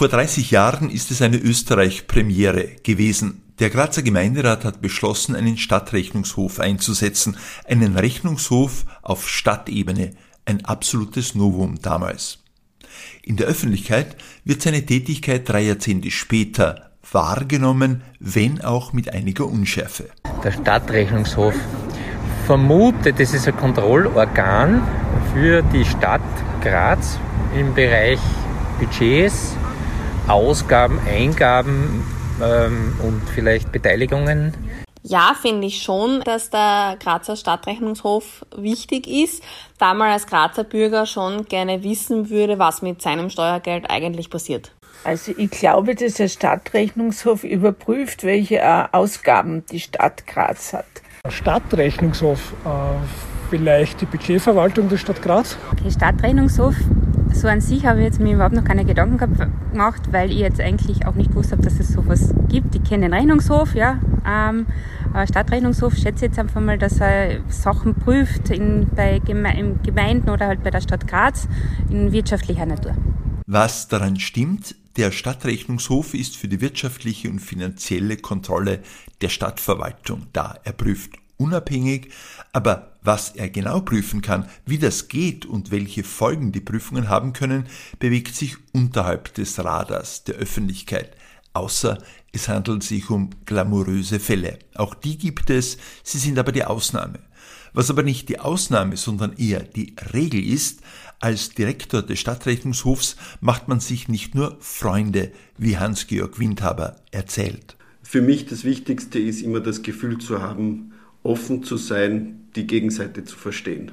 Vor 30 Jahren ist es eine Österreich-Premiere gewesen. Der Grazer Gemeinderat hat beschlossen, einen Stadtrechnungshof einzusetzen, einen Rechnungshof auf Stadtebene, ein absolutes Novum damals. In der Öffentlichkeit wird seine Tätigkeit drei Jahrzehnte später wahrgenommen, wenn auch mit einiger Unschärfe. Der Stadtrechnungshof vermutet, das ist ein Kontrollorgan für die Stadt Graz im Bereich Budgets, Ausgaben, Eingaben ähm, und vielleicht Beteiligungen? Ja, finde ich schon, dass der Grazer Stadtrechnungshof wichtig ist, da man als Grazer Bürger schon gerne wissen würde, was mit seinem Steuergeld eigentlich passiert. Also ich glaube, dass der Stadtrechnungshof überprüft, welche äh, Ausgaben die Stadt Graz hat. Stadtrechnungshof, äh, vielleicht die Budgetverwaltung der Stadt Graz? Okay, Stadtrechnungshof so an sich habe ich jetzt mir überhaupt noch keine Gedanken gemacht, weil ich jetzt eigentlich auch nicht gewusst habe, dass es sowas gibt. Ich kenne den Rechnungshof, ja. Ähm, Stadtrechnungshof schätze jetzt einfach mal, dass er Sachen prüft in, bei Geme Gemeinden oder halt bei der Stadt Graz in wirtschaftlicher Natur. Was daran stimmt, der Stadtrechnungshof ist für die wirtschaftliche und finanzielle Kontrolle der Stadtverwaltung da. Er prüft unabhängig, aber was er genau prüfen kann, wie das geht und welche Folgen die Prüfungen haben können, bewegt sich unterhalb des Radars der Öffentlichkeit, außer es handelt sich um glamouröse Fälle. Auch die gibt es, sie sind aber die Ausnahme. Was aber nicht die Ausnahme, sondern eher die Regel ist, als Direktor des Stadtrechnungshofs macht man sich nicht nur Freunde, wie Hans-Georg Windhaber erzählt. Für mich das Wichtigste ist immer das Gefühl zu haben, offen zu sein, die Gegenseite zu verstehen.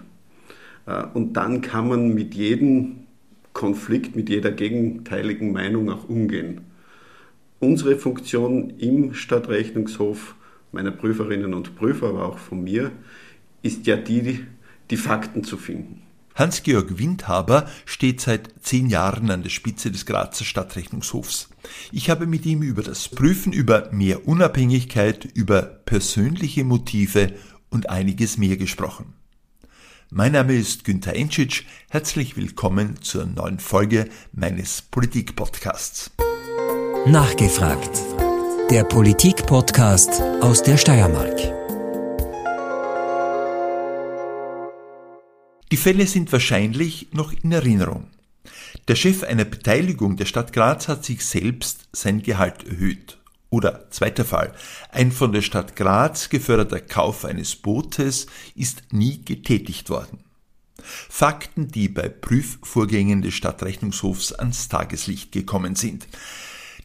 Äh, und dann kann man mit jedem Konflikt, mit jeder gegenteiligen Meinung auch umgehen. Unsere Funktion im Stadtrechnungshof, meiner Prüferinnen und Prüfer, aber auch von mir, ist ja die, die Fakten zu finden. Hans-Georg Windhaber steht seit zehn Jahren an der Spitze des Grazer Stadtrechnungshofs. Ich habe mit ihm über das Prüfen, über mehr Unabhängigkeit, über persönliche Motive und einiges mehr gesprochen. Mein Name ist Günther Enschitsch. Herzlich willkommen zur neuen Folge meines Politik-Podcasts. Nachgefragt. Der Politik-Podcast aus der Steiermark. Die Fälle sind wahrscheinlich noch in Erinnerung. Der Chef einer Beteiligung der Stadt Graz hat sich selbst sein Gehalt erhöht. Oder zweiter Fall. Ein von der Stadt Graz geförderter Kauf eines Bootes ist nie getätigt worden. Fakten, die bei Prüfvorgängen des Stadtrechnungshofs ans Tageslicht gekommen sind.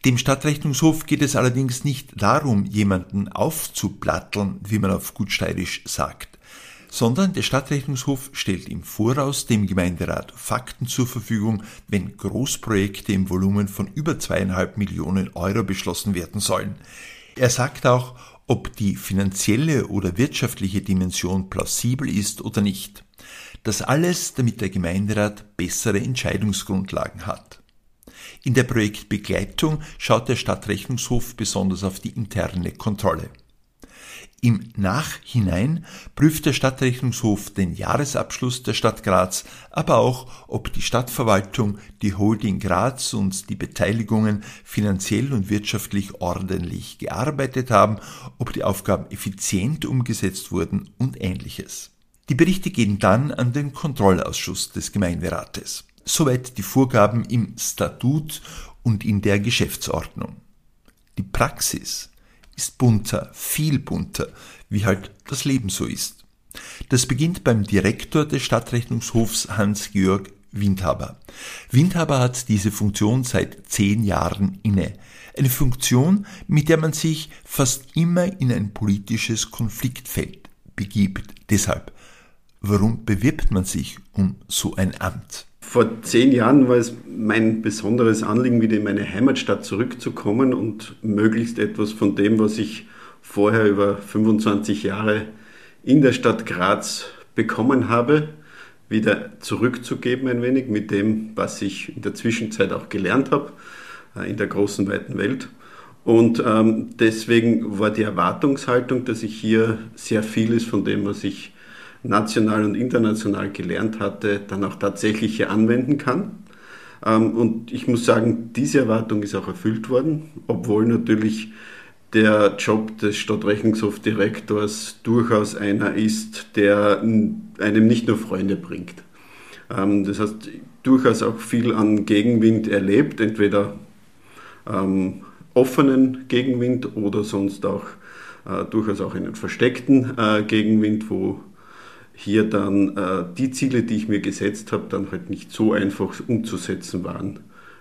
Dem Stadtrechnungshof geht es allerdings nicht darum, jemanden aufzuplatteln, wie man auf gut steirisch sagt sondern der Stadtrechnungshof stellt im Voraus dem Gemeinderat Fakten zur Verfügung, wenn Großprojekte im Volumen von über zweieinhalb Millionen Euro beschlossen werden sollen. Er sagt auch, ob die finanzielle oder wirtschaftliche Dimension plausibel ist oder nicht. Das alles, damit der Gemeinderat bessere Entscheidungsgrundlagen hat. In der Projektbegleitung schaut der Stadtrechnungshof besonders auf die interne Kontrolle. Im Nachhinein prüft der Stadtrechnungshof den Jahresabschluss der Stadt Graz, aber auch, ob die Stadtverwaltung, die Holding Graz und die Beteiligungen finanziell und wirtschaftlich ordentlich gearbeitet haben, ob die Aufgaben effizient umgesetzt wurden und ähnliches. Die Berichte gehen dann an den Kontrollausschuss des Gemeinderates. Soweit die Vorgaben im Statut und in der Geschäftsordnung. Die Praxis ist bunter, viel bunter, wie halt das Leben so ist. Das beginnt beim Direktor des Stadtrechnungshofs Hans-Georg Windhaber. Windhaber hat diese Funktion seit zehn Jahren inne. Eine Funktion, mit der man sich fast immer in ein politisches Konfliktfeld begibt. Deshalb, warum bewirbt man sich um so ein Amt? Vor zehn Jahren war es mein besonderes Anliegen, wieder in meine Heimatstadt zurückzukommen und möglichst etwas von dem, was ich vorher über 25 Jahre in der Stadt Graz bekommen habe, wieder zurückzugeben ein wenig mit dem, was ich in der Zwischenzeit auch gelernt habe äh, in der großen weiten Welt. Und ähm, deswegen war die Erwartungshaltung, dass ich hier sehr vieles von dem, was ich national und international gelernt hatte, dann auch tatsächlich hier anwenden kann. Ähm, und ich muss sagen, diese Erwartung ist auch erfüllt worden, obwohl natürlich der Job des Stadtrechnungshofdirektors durchaus einer ist, der einem nicht nur Freunde bringt. Ähm, das heißt, durchaus auch viel an Gegenwind erlebt, entweder ähm, offenen Gegenwind oder sonst auch äh, durchaus auch einen versteckten äh, Gegenwind, wo hier dann äh, die Ziele, die ich mir gesetzt habe, dann halt nicht so einfach umzusetzen waren,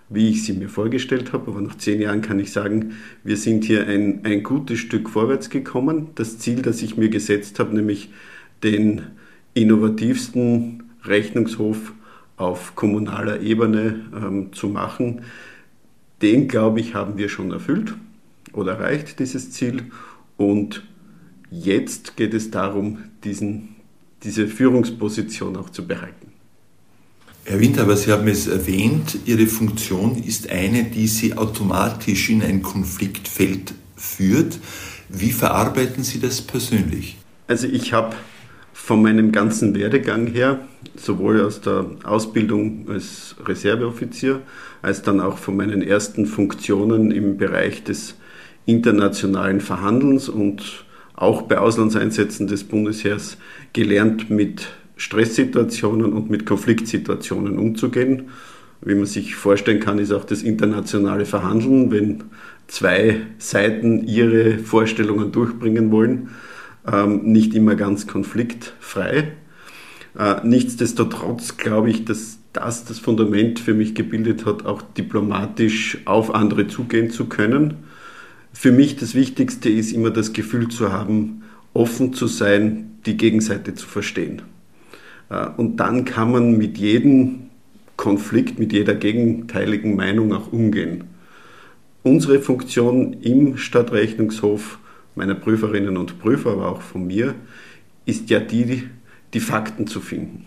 wie ich sie mir vorgestellt habe. Aber nach zehn Jahren kann ich sagen, wir sind hier ein, ein gutes Stück vorwärts gekommen. Das Ziel, das ich mir gesetzt habe, nämlich den innovativsten Rechnungshof auf kommunaler Ebene ähm, zu machen, den, glaube ich, haben wir schon erfüllt oder erreicht, dieses Ziel. Und jetzt geht es darum, diesen, diese Führungsposition auch zu behalten. Herr Winter, aber Sie haben es erwähnt, Ihre Funktion ist eine, die Sie automatisch in ein Konfliktfeld führt. Wie verarbeiten Sie das persönlich? Also ich habe von meinem ganzen Werdegang her, sowohl aus der Ausbildung als Reserveoffizier, als dann auch von meinen ersten Funktionen im Bereich des internationalen Verhandelns und auch bei Auslandseinsätzen des Bundesheers gelernt, mit Stresssituationen und mit Konfliktsituationen umzugehen. Wie man sich vorstellen kann, ist auch das internationale Verhandeln, wenn zwei Seiten ihre Vorstellungen durchbringen wollen, ähm, nicht immer ganz konfliktfrei. Äh, nichtsdestotrotz glaube ich, dass das das Fundament für mich gebildet hat, auch diplomatisch auf andere zugehen zu können. Für mich das Wichtigste ist immer das Gefühl zu haben, offen zu sein, die Gegenseite zu verstehen. Äh, und dann kann man mit jedem Konflikt, mit jeder gegenteiligen Meinung auch umgehen. Unsere Funktion im Stadtrechnungshof meiner Prüferinnen und Prüfer, aber auch von mir, ist ja die, die Fakten zu finden.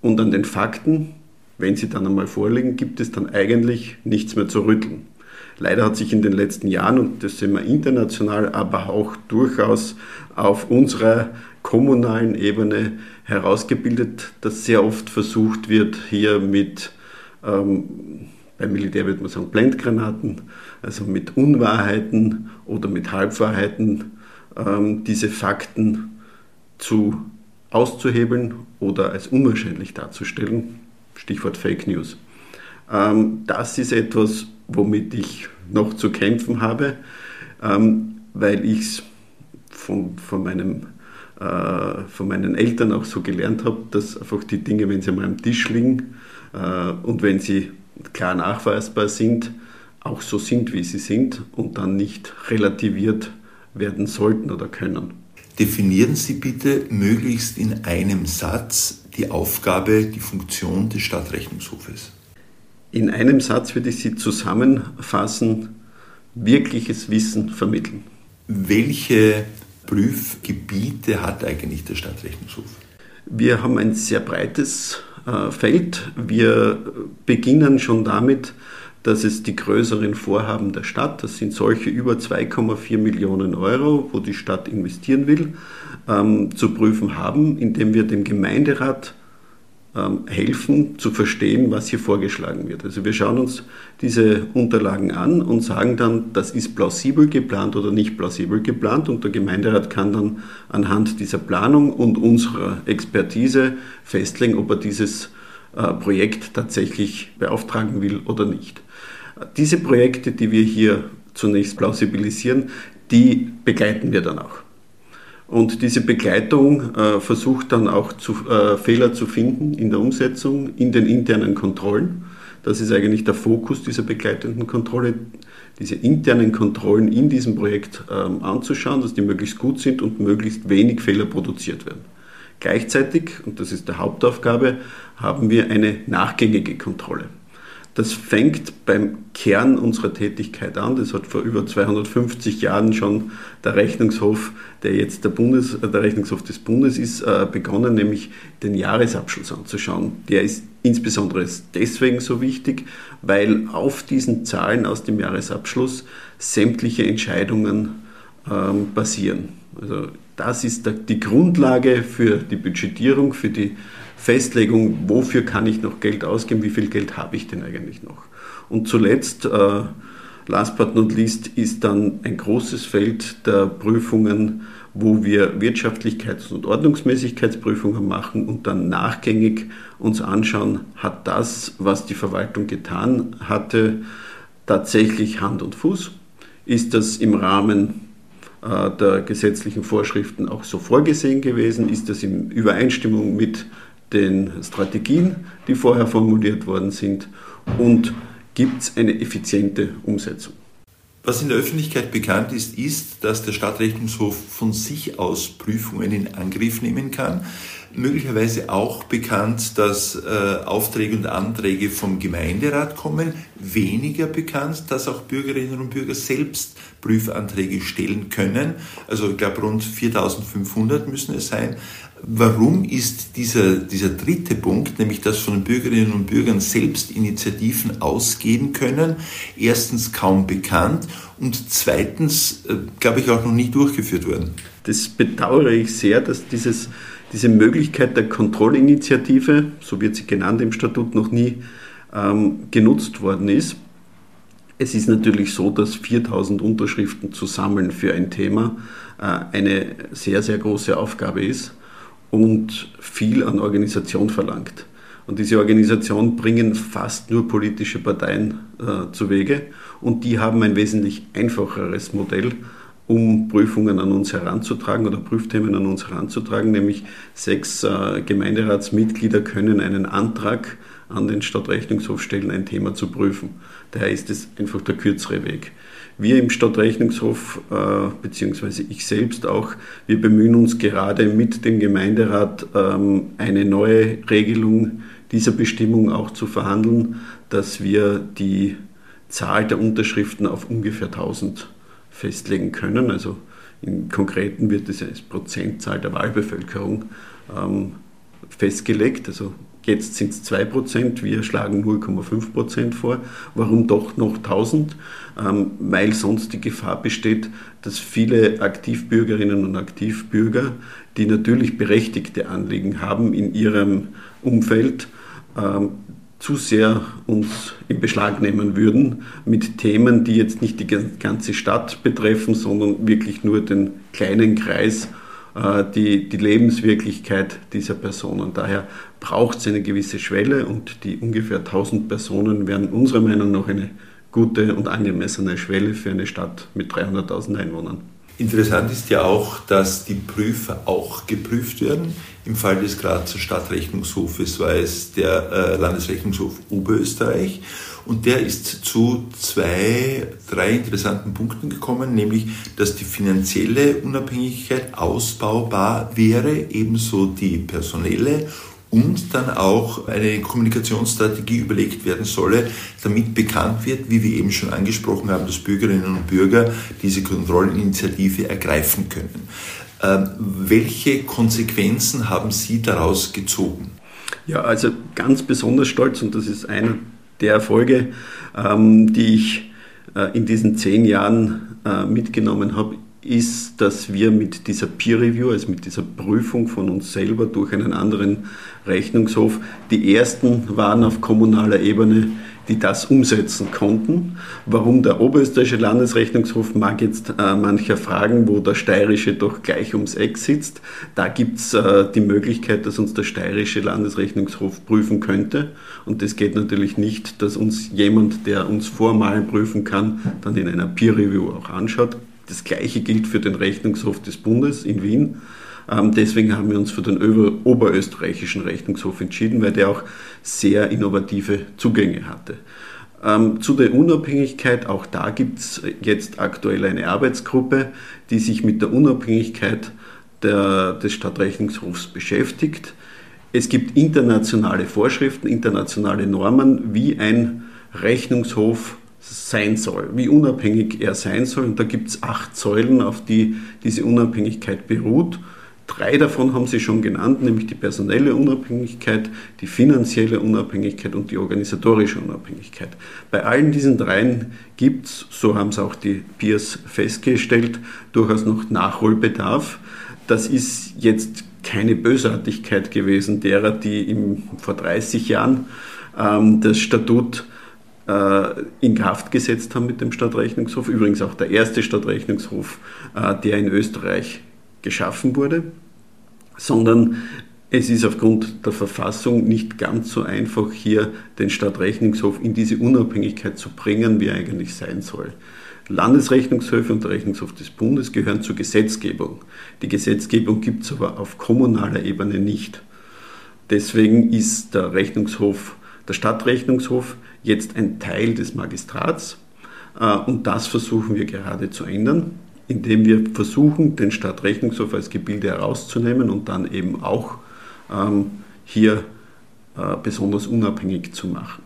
Und an den Fakten, wenn sie dann einmal vorliegen, gibt es dann eigentlich nichts mehr zu rütteln. Leider hat sich in den letzten Jahren, und das sehen wir international, aber auch durchaus auf unserer kommunalen Ebene herausgebildet, dass sehr oft versucht wird, hier mit, ähm, beim Militär würde man sagen, Blendgranaten, also mit Unwahrheiten oder mit Halbwahrheiten, ähm, diese Fakten zu auszuhebeln oder als unwahrscheinlich darzustellen. Stichwort Fake News. Ähm, das ist etwas, womit ich noch zu kämpfen habe, ähm, weil ich es von, von, äh, von meinen Eltern auch so gelernt habe, dass einfach die Dinge, wenn sie mal am Tisch liegen äh, und wenn sie klar nachweisbar sind, auch so sind, wie sie sind und dann nicht relativiert werden sollten oder können. Definieren Sie bitte möglichst in einem Satz die Aufgabe, die Funktion des Stadtrechnungshofes. In einem Satz würde ich sie zusammenfassen, wirkliches Wissen vermitteln. Welche Prüfgebiete hat eigentlich der Stadtrechnungshof? Wir haben ein sehr breites äh, Feld. Wir beginnen schon damit, dass es die größeren Vorhaben der Stadt, das sind solche über 2,4 Millionen Euro, wo die Stadt investieren will, ähm, zu prüfen haben, indem wir dem Gemeinderat helfen zu verstehen, was hier vorgeschlagen wird. Also wir schauen uns diese Unterlagen an und sagen dann, das ist plausibel geplant oder nicht plausibel geplant und der Gemeinderat kann dann anhand dieser Planung und unserer Expertise festlegen, ob er dieses äh, Projekt tatsächlich beauftragen will oder nicht. Diese Projekte, die wir hier zunächst plausibilisieren, die begleiten wir dann auch. Und diese Begleitung äh, versucht dann auch zu, äh, Fehler zu finden in der Umsetzung, in den internen Kontrollen. Das ist eigentlich der Fokus dieser begleitenden Kontrolle, diese internen Kontrollen in diesem Projekt ähm, anzuschauen, dass die möglichst gut sind und möglichst wenig Fehler produziert werden. Gleichzeitig, und das ist die Hauptaufgabe, haben wir eine nachgängige Kontrolle. Das fängt beim Kern unserer Tätigkeit an. Das hat vor über 250 Jahren schon der Rechnungshof, der jetzt der, Bundes, äh, der Rechnungshof des Bundes ist, äh, begonnen, nämlich den Jahresabschluss anzuschauen. Der ist insbesondere deswegen so wichtig, weil auf diesen Zahlen aus dem Jahresabschluss sämtliche Entscheidungen ähm, basieren. Also das ist die Grundlage für die Budgetierung, für die Festlegung, wofür kann ich noch Geld ausgeben, wie viel Geld habe ich denn eigentlich noch. Und zuletzt, äh, last but not least, ist dann ein großes Feld der Prüfungen, wo wir Wirtschaftlichkeits- und Ordnungsmäßigkeitsprüfungen machen und dann nachgängig uns anschauen, hat das, was die Verwaltung getan hatte, tatsächlich Hand und Fuß? Ist das im Rahmen äh, der gesetzlichen Vorschriften auch so vorgesehen gewesen? Ist das in Übereinstimmung mit den Strategien, die vorher formuliert worden sind? Und gibt es eine effiziente Umsetzung? Was in der Öffentlichkeit bekannt ist, ist, dass der Stadtrechnungshof von sich aus Prüfungen in Angriff nehmen kann. Möglicherweise auch bekannt, dass äh, Aufträge und Anträge vom Gemeinderat kommen. Weniger bekannt, dass auch Bürgerinnen und Bürger selbst Prüfanträge stellen können. Also ich glaube rund 4500 müssen es sein. Warum ist dieser, dieser dritte Punkt, nämlich dass von Bürgerinnen und Bürgern selbst Initiativen ausgehen können, erstens kaum bekannt und zweitens, äh, glaube ich, auch noch nicht durchgeführt worden? Das bedauere ich sehr, dass dieses, diese Möglichkeit der Kontrollinitiative, so wird sie genannt im Statut, noch nie ähm, genutzt worden ist. Es ist natürlich so, dass 4000 Unterschriften zu sammeln für ein Thema äh, eine sehr, sehr große Aufgabe ist und viel an Organisation verlangt. Und diese Organisation bringen fast nur politische Parteien äh, zu Wege und die haben ein wesentlich einfacheres Modell, um Prüfungen an uns heranzutragen oder Prüfthemen an uns heranzutragen, nämlich sechs äh, Gemeinderatsmitglieder können einen Antrag an den Stadtrechnungshof stellen, ein Thema zu prüfen. Daher ist es einfach der kürzere Weg. Wir im Stadtrechnungshof, äh, beziehungsweise ich selbst auch, wir bemühen uns gerade mit dem Gemeinderat ähm, eine neue Regelung dieser Bestimmung auch zu verhandeln, dass wir die Zahl der Unterschriften auf ungefähr 1000 festlegen können. Also im Konkreten wird es als Prozentzahl der Wahlbevölkerung ähm, festgelegt. Also Jetzt sind es 2%, wir schlagen 0,5% vor. Warum doch noch 1000? Ähm, weil sonst die Gefahr besteht, dass viele Aktivbürgerinnen und Aktivbürger, die natürlich berechtigte Anliegen haben in ihrem Umfeld, ähm, zu sehr uns in Beschlag nehmen würden mit Themen, die jetzt nicht die ganze Stadt betreffen, sondern wirklich nur den kleinen Kreis äh, die, die Lebenswirklichkeit dieser Personen. Daher braucht es eine gewisse Schwelle und die ungefähr 1000 Personen wären unserer Meinung nach eine gute und angemessene Schwelle für eine Stadt mit 300.000 Einwohnern. Interessant ist ja auch, dass die Prüfer auch geprüft werden. Im Fall des Grazer Stadtrechnungshofes war es der äh, Landesrechnungshof Oberösterreich und der ist zu zwei, drei interessanten Punkten gekommen, nämlich, dass die finanzielle Unabhängigkeit ausbaubar wäre, ebenso die personelle und dann auch eine Kommunikationsstrategie überlegt werden solle, damit bekannt wird, wie wir eben schon angesprochen haben, dass Bürgerinnen und Bürger diese Kontrollinitiative ergreifen können. Ähm, welche Konsequenzen haben Sie daraus gezogen? Ja, also ganz besonders stolz und das ist einer der Erfolge, ähm, die ich äh, in diesen zehn Jahren äh, mitgenommen habe, ist, dass wir mit dieser Peer Review, also mit dieser Prüfung von uns selber durch einen anderen Rechnungshof, die ersten waren auf kommunaler Ebene, die das umsetzen konnten. Warum der Oberösterreichische Landesrechnungshof mag jetzt äh, mancher fragen, wo der Steirische doch gleich ums Eck sitzt. Da gibt es äh, die Möglichkeit, dass uns der Steirische Landesrechnungshof prüfen könnte. Und das geht natürlich nicht, dass uns jemand, der uns formal prüfen kann, dann in einer Peer Review auch anschaut. Das Gleiche gilt für den Rechnungshof des Bundes in Wien. Ähm, deswegen haben wir uns für den oberösterreichischen Rechnungshof entschieden, weil der auch sehr innovative Zugänge hatte. Ähm, zu der Unabhängigkeit, auch da gibt es jetzt aktuell eine Arbeitsgruppe, die sich mit der Unabhängigkeit der, des Stadtrechnungshofs beschäftigt. Es gibt internationale Vorschriften, internationale Normen, wie ein Rechnungshof sein soll, wie unabhängig er sein soll. Und da gibt es acht Säulen, auf die diese Unabhängigkeit beruht. Drei davon haben Sie schon genannt, nämlich die personelle Unabhängigkeit, die finanzielle Unabhängigkeit und die organisatorische Unabhängigkeit. Bei allen diesen dreien gibt es, so haben es auch die Peers festgestellt, durchaus noch Nachholbedarf. das ist jetzt keine Bösartigkeit gewesen derer, die im, vor 30 Jahren ähm, das Statut in Kraft gesetzt haben mit dem Stadtrechnungshof. Übrigens auch der erste Stadtrechnungshof, äh, der in Österreich geschaffen wurde, sondern es ist aufgrund der Verfassung nicht ganz so einfach, hier den Stadtrechnungshof in diese Unabhängigkeit zu bringen, wie er eigentlich sein soll. Landesrechnungshöfe und der Rechnungshof des Bundes gehören zur Gesetzgebung. Die Gesetzgebung gibt es aber auf kommunaler Ebene nicht. Deswegen ist der Rechnungshof, der Stadtrechnungshof jetzt ein Teil des Magistrats äh, und das versuchen wir gerade zu ändern, indem wir versuchen, den Stadtrechnungshof als Gebilde herauszunehmen und dann eben auch ähm, hier äh, besonders unabhängig zu machen.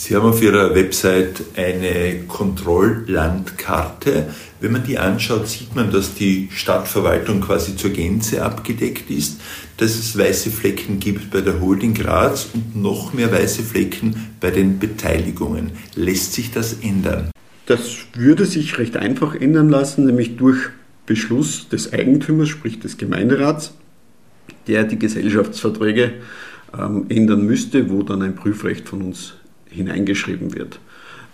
Sie haben auf Ihrer Website eine Kontrolllandkarte. Wenn man die anschaut, sieht man, dass die Stadtverwaltung quasi zur Gänze abgedeckt ist, dass es weiße Flecken gibt bei der Holding Graz und noch mehr weiße Flecken bei den Beteiligungen. Lässt sich das ändern? Das würde sich recht einfach ändern lassen, nämlich durch Beschluss des Eigentümers, sprich des Gemeinderats, der die Gesellschaftsverträge ähm, ändern müsste, wo dann ein Prüfrecht von uns hineingeschrieben wird.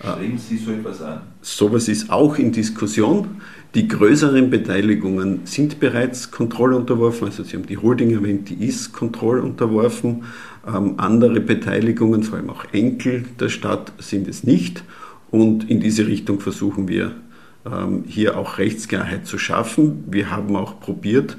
Streben Sie so etwas an? Sowas ist auch in Diskussion. Die größeren Beteiligungen sind bereits kontrollunterworfen. Also Sie haben die Holding erwähnt, die ist kontrollunterworfen. Ähm, andere Beteiligungen, vor allem auch Enkel der Stadt, sind es nicht. Und in diese Richtung versuchen wir ähm, hier auch Rechtsklarheit zu schaffen. Wir haben auch probiert,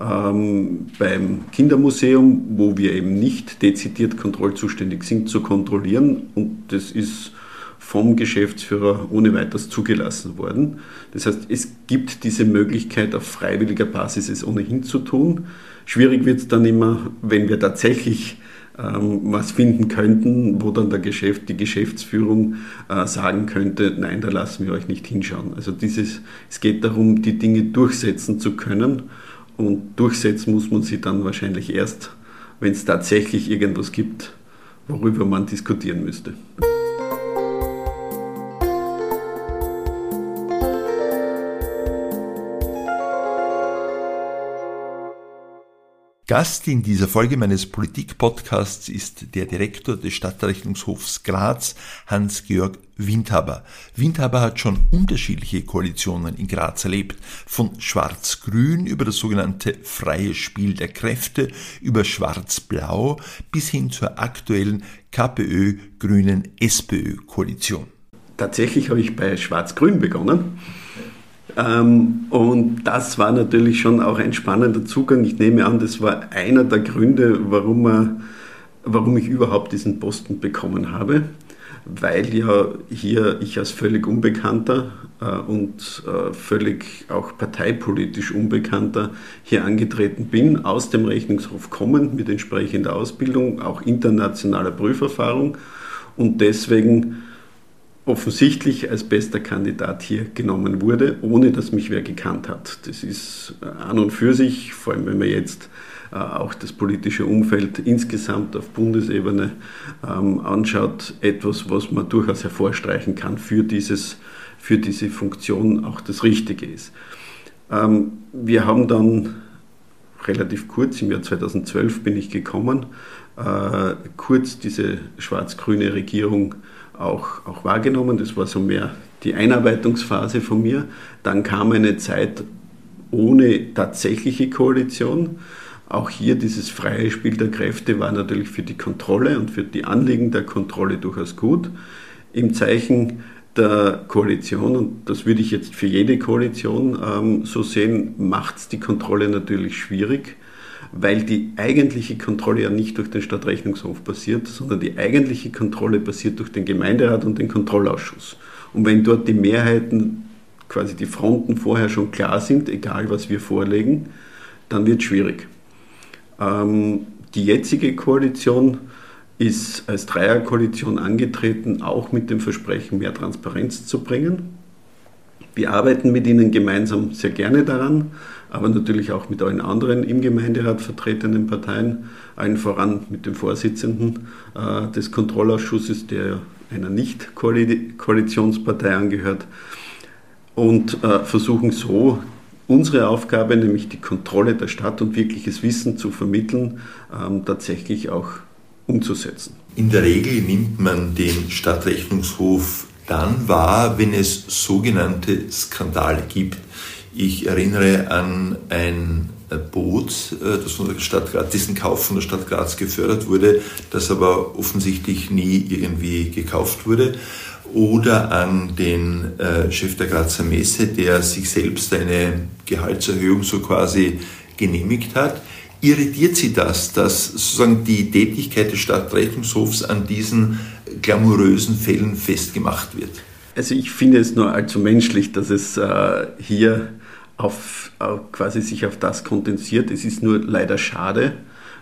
ähm, beim Kindermuseum, wo wir eben nicht dezidiert kontrollzuständig sind, zu kontrollieren. Und das ist vom Geschäftsführer ohne weiteres zugelassen worden. Das heißt, es gibt diese Möglichkeit, auf freiwilliger Basis es ohnehin zu tun. Schwierig wird es dann immer, wenn wir tatsächlich ähm, was finden könnten, wo dann der Geschäft, die Geschäftsführung äh, sagen könnte, nein, da lassen wir euch nicht hinschauen. Also dieses, es geht darum, die Dinge durchsetzen zu können. Und durchsetzen muss man sie dann wahrscheinlich erst, wenn es tatsächlich irgendwas gibt, worüber man diskutieren müsste. Gast in dieser Folge meines Politik-Podcasts ist der Direktor des Stadtrechnungshofs Graz, Hans-Georg Windhaber. Windhaber hat schon unterschiedliche Koalitionen in Graz erlebt, von Schwarz-Grün über das sogenannte freie Spiel der Kräfte, über Schwarz-Blau bis hin zur aktuellen KPÖ-Grünen SPÖ-Koalition. Tatsächlich habe ich bei Schwarz-Grün begonnen und das war natürlich schon auch ein spannender Zugang. Ich nehme an, das war einer der Gründe, warum, er, warum ich überhaupt diesen Posten bekommen habe. Weil ja hier ich als völlig Unbekannter äh, und äh, völlig auch parteipolitisch Unbekannter hier angetreten bin, aus dem Rechnungshof kommend mit entsprechender Ausbildung, auch internationaler Prüferfahrung und deswegen offensichtlich als bester Kandidat hier genommen wurde, ohne dass mich wer gekannt hat. Das ist äh, an und für sich, vor allem wenn man jetzt äh, auch das politische Umfeld insgesamt auf Bundesebene ähm, anschaut, etwas, was man durchaus hervorstreichen kann für, dieses, für diese Funktion auch das Richtige ist. Ähm, wir haben dann relativ kurz, im Jahr 2012 bin ich gekommen, äh, kurz diese schwarz-grüne Regierung auch, auch wahrgenommen. Das war so mehr die Einarbeitungsphase von mir. Dann kam eine Zeit ohne tatsächliche Koalition. Auch hier dieses freie Spiel der Kräfte war natürlich für die Kontrolle und für die Anliegen der Kontrolle durchaus gut. Im Zeichen der Koalition, und das würde ich jetzt für jede Koalition ähm, so sehen, macht es die Kontrolle natürlich schwierig weil die eigentliche Kontrolle ja nicht durch den Stadtrechnungshof passiert, sondern die eigentliche Kontrolle passiert durch den Gemeinderat und den Kontrollausschuss. Und wenn dort die Mehrheiten, quasi die Fronten vorher schon klar sind, egal was wir vorlegen, dann wird es schwierig. Ähm, die jetzige Koalition ist als Dreierkoalition angetreten, auch mit dem Versprechen, mehr Transparenz zu bringen. Wir arbeiten mit ihnen gemeinsam sehr gerne daran aber natürlich auch mit allen anderen im Gemeinderat vertretenen Parteien, allen voran mit dem Vorsitzenden äh, des Kontrollausschusses, der einer Nicht-Koalitionspartei angehört, und äh, versuchen so unsere Aufgabe, nämlich die Kontrolle der Stadt und wirkliches Wissen zu vermitteln, ähm, tatsächlich auch umzusetzen. In der Regel nimmt man den Stadtrechnungshof dann wahr, wenn es sogenannte Skandale gibt. Ich erinnere an ein Boot, äh, das von der Stadt Graz, dessen Kauf von der Stadt Graz gefördert wurde, das aber offensichtlich nie irgendwie gekauft wurde. Oder an den äh, Chef der Grazer Messe, der sich selbst eine Gehaltserhöhung so quasi genehmigt hat. Irritiert Sie das, dass sozusagen die Tätigkeit des Stadtrechnungshofs an diesen glamourösen Fällen festgemacht wird? Also ich finde es nur allzu menschlich, dass es äh, hier auf, auf, quasi sich auf das kondensiert. Es ist nur leider schade,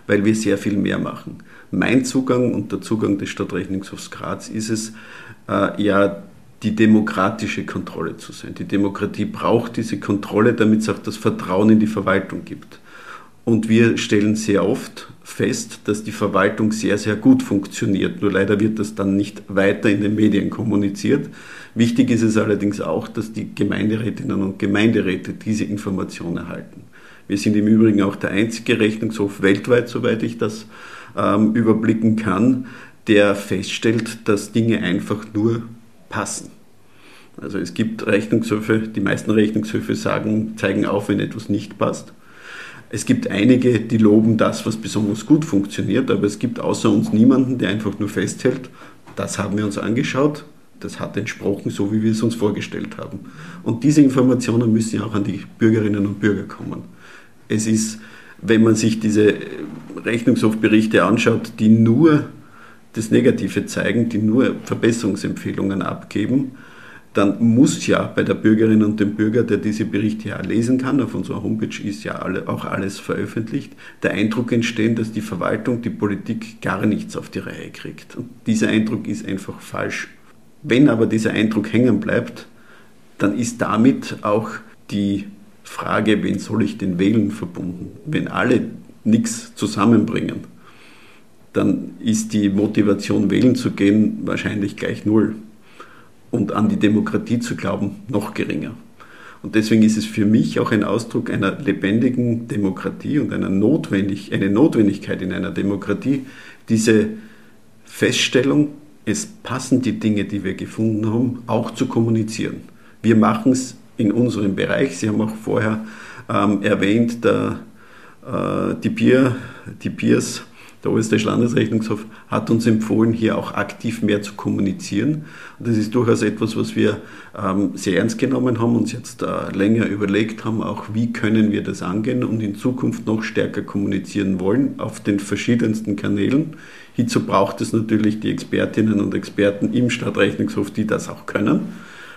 weil wir sehr viel mehr machen. Mein Zugang und der Zugang des Stadtrechnungshofs Graz ist es, äh, ja die demokratische Kontrolle zu sein. Die Demokratie braucht diese Kontrolle, damit es auch das Vertrauen in die Verwaltung gibt. Und wir stellen sehr oft fest, dass die Verwaltung sehr, sehr gut funktioniert. Nur leider wird das dann nicht weiter in den Medien kommuniziert. Wichtig ist es allerdings auch, dass die Gemeinderätinnen und Gemeinderäte diese Information erhalten. Wir sind im Übrigen auch der einzige Rechnungshof weltweit, soweit ich das ähm, überblicken kann, der feststellt, dass Dinge einfach nur passen. Also es gibt Rechnungshöfe, die meisten Rechnungshöfe sagen, zeigen auf, wenn etwas nicht passt. Es gibt einige, die loben das, was besonders gut funktioniert, aber es gibt außer uns niemanden, der einfach nur festhält, das haben wir uns angeschaut, das hat entsprochen, so wie wir es uns vorgestellt haben. Und diese Informationen müssen ja auch an die Bürgerinnen und Bürger kommen. Es ist, wenn man sich diese Rechnungshofberichte anschaut, die nur das Negative zeigen, die nur Verbesserungsempfehlungen abgeben, dann muss ja bei der Bürgerin und dem Bürger, der diese Berichte ja lesen kann, auf unserer Homepage ist ja alle, auch alles veröffentlicht, der Eindruck entstehen, dass die Verwaltung, die Politik gar nichts auf die Reihe kriegt. Und dieser Eindruck ist einfach falsch. Wenn aber dieser Eindruck hängen bleibt, dann ist damit auch die Frage, wen soll ich denn wählen, verbunden. Wenn alle nichts zusammenbringen, dann ist die Motivation, wählen zu gehen, wahrscheinlich gleich null. Und an die Demokratie zu glauben, noch geringer. Und deswegen ist es für mich auch ein Ausdruck einer lebendigen Demokratie und einer Notwendig eine Notwendigkeit in einer Demokratie, diese Feststellung, es passen die Dinge, die wir gefunden haben, auch zu kommunizieren. Wir machen es in unserem Bereich. Sie haben auch vorher ähm, erwähnt, der, äh, die, Bier, die Biers, der Österreichische Landesrechnungshof hat uns empfohlen, hier auch aktiv mehr zu kommunizieren. Und das ist durchaus etwas, was wir ähm, sehr ernst genommen haben, uns jetzt äh, länger überlegt haben, auch wie können wir das angehen und in Zukunft noch stärker kommunizieren wollen auf den verschiedensten Kanälen. Hierzu braucht es natürlich die Expertinnen und Experten im Stadtrechnungshof, die das auch können,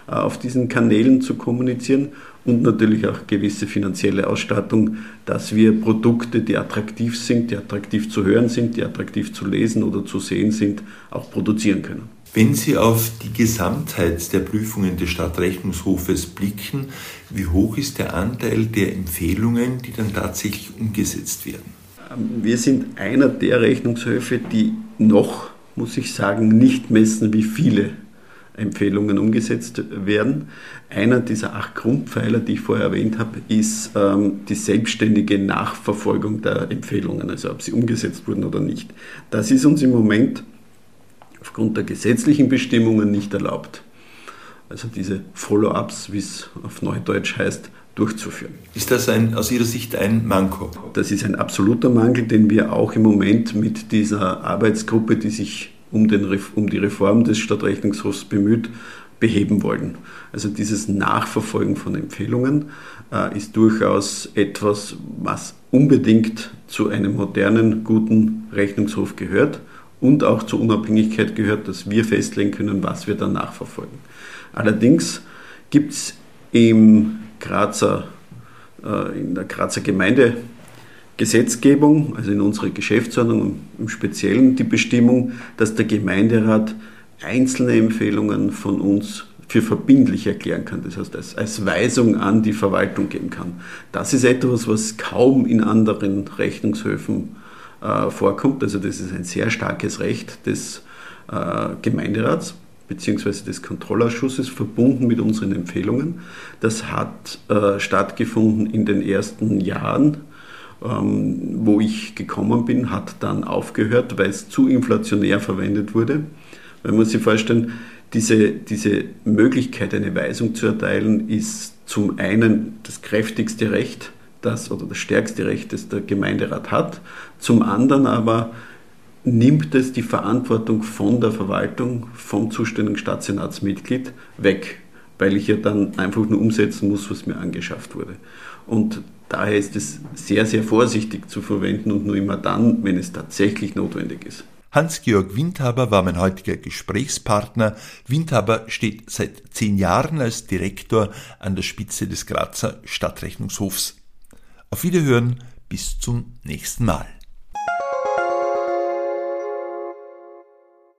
äh, auf diesen Kanälen zu kommunizieren und natürlich auch gewisse finanzielle Ausstattung, dass wir Produkte, die attraktiv sind, die attraktiv zu hören sind, die attraktiv zu lesen oder zu sehen sind, auch produzieren können. Wenn Sie auf die Gesamtheit der Prüfungen des Stadtrechnungshofes blicken, wie hoch ist der Anteil der Empfehlungen, die dann tatsächlich umgesetzt werden? Wir sind einer der Rechnungshöfe, die noch, muss ich sagen, nicht messen, wie viele Empfehlungen umgesetzt werden. Einer dieser acht Grundpfeiler, die ich vorher erwähnt habe, ist ähm, die selbstständige Nachverfolgung der Empfehlungen, also ob sie umgesetzt wurden oder nicht. Das ist uns im Moment aufgrund der gesetzlichen Bestimmungen nicht erlaubt. Also diese Follow-ups, wie es auf Neudeutsch heißt, durchzuführen. Ist das ein, aus Ihrer Sicht ein Manko? Das ist ein absoluter Mangel, den wir auch im Moment mit dieser Arbeitsgruppe, die sich um, den, um die Reform des Stadtrechnungshofs bemüht, beheben wollen. Also dieses Nachverfolgen von Empfehlungen äh, ist durchaus etwas, was unbedingt zu einem modernen, guten Rechnungshof gehört und auch zur Unabhängigkeit gehört, dass wir festlegen können, was wir dann nachverfolgen. Allerdings gibt es im Grazer, äh, in der Grazer Gemeindegesetzgebung, also in unserer Geschäftsordnung im Speziellen, die Bestimmung, dass der Gemeinderat einzelne Empfehlungen von uns für verbindlich erklären kann, das heißt als, als Weisung an die Verwaltung geben kann. Das ist etwas, was kaum in anderen Rechnungshöfen äh, vorkommt. Also das ist ein sehr starkes Recht des äh, Gemeinderats. bzw. des Kontrollausschusses verbunden mit unseren Empfehlungen. Das hat äh, stattgefunden in den ersten Jahren, ähm, wo ich gekommen bin, hat dann aufgehört, weil es zu inflationär verwendet wurde. Man muss sich vorstellen, diese, diese Möglichkeit, eine Weisung zu erteilen, ist zum einen das kräftigste Recht, das oder das stärkste Recht, das der Gemeinderat hat, zum anderen aber nimmt es die Verantwortung von der Verwaltung, vom zuständigen Stadtsenatsmitglied weg, weil ich ja dann einfach nur umsetzen muss, was mir angeschafft wurde. Und daher ist es sehr, sehr vorsichtig zu verwenden und nur immer dann, wenn es tatsächlich notwendig ist. Hans-Georg Windhaber war mein heutiger Gesprächspartner. Windhaber steht seit zehn Jahren als Direktor an der Spitze des Grazer Stadtrechnungshofs. Auf Wiederhören, bis zum nächsten Mal.